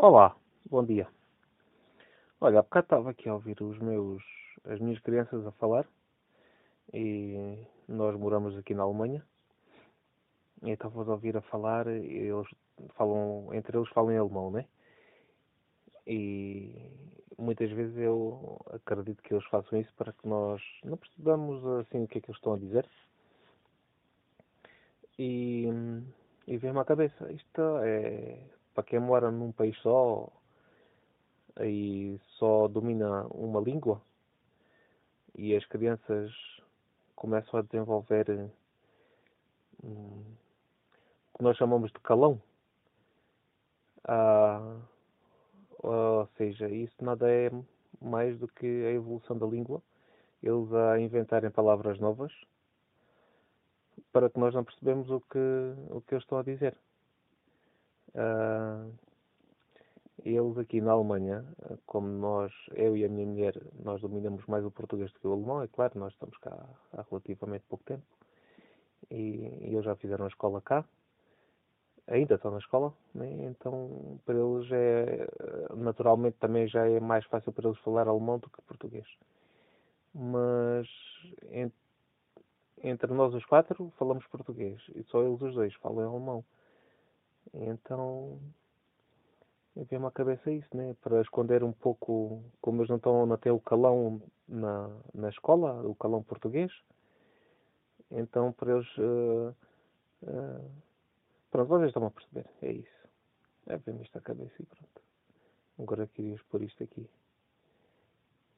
Olá, bom dia. Olha, há bocado estava aqui a ouvir os meus, as minhas crianças a falar e nós moramos aqui na Alemanha e estava a ouvir a falar e eles falam, entre eles falam em alemão, né? E muitas vezes eu acredito que eles façam isso para que nós não percebamos assim o que é que eles estão a dizer. E, e vem-me à cabeça, isto é para quem mora num país só e só domina uma língua e as crianças começam a desenvolver hum, o que nós chamamos de calão. Ah, ou seja, isso nada é mais do que a evolução da língua, eles a inventarem palavras novas para que nós não percebemos o que, o que eles estão a dizer. Uh, eles aqui na Alemanha, como nós, eu e a minha mulher, nós dominamos mais o português do que o alemão, é claro, nós estamos cá há relativamente pouco tempo e, e eles já fizeram a escola cá, ainda estão na escola, né? então para eles é naturalmente também já é mais fácil para eles falar alemão do que português. Mas entre nós os quatro falamos português e só eles os dois falam alemão. Então, veio-me à cabeça isso, né? Para esconder um pouco, como eles não estão a ter o calão na, na escola, o calão português, então para eles. Uh, uh, pronto, vocês estão a perceber, é isso. É ver-me isto à cabeça e pronto. Agora queria expor isto aqui.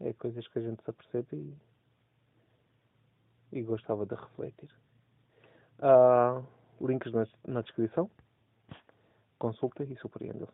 É coisas que a gente se apercebe e, e gostava de refletir. Uh, links na, na descrição consultas y sufriendo.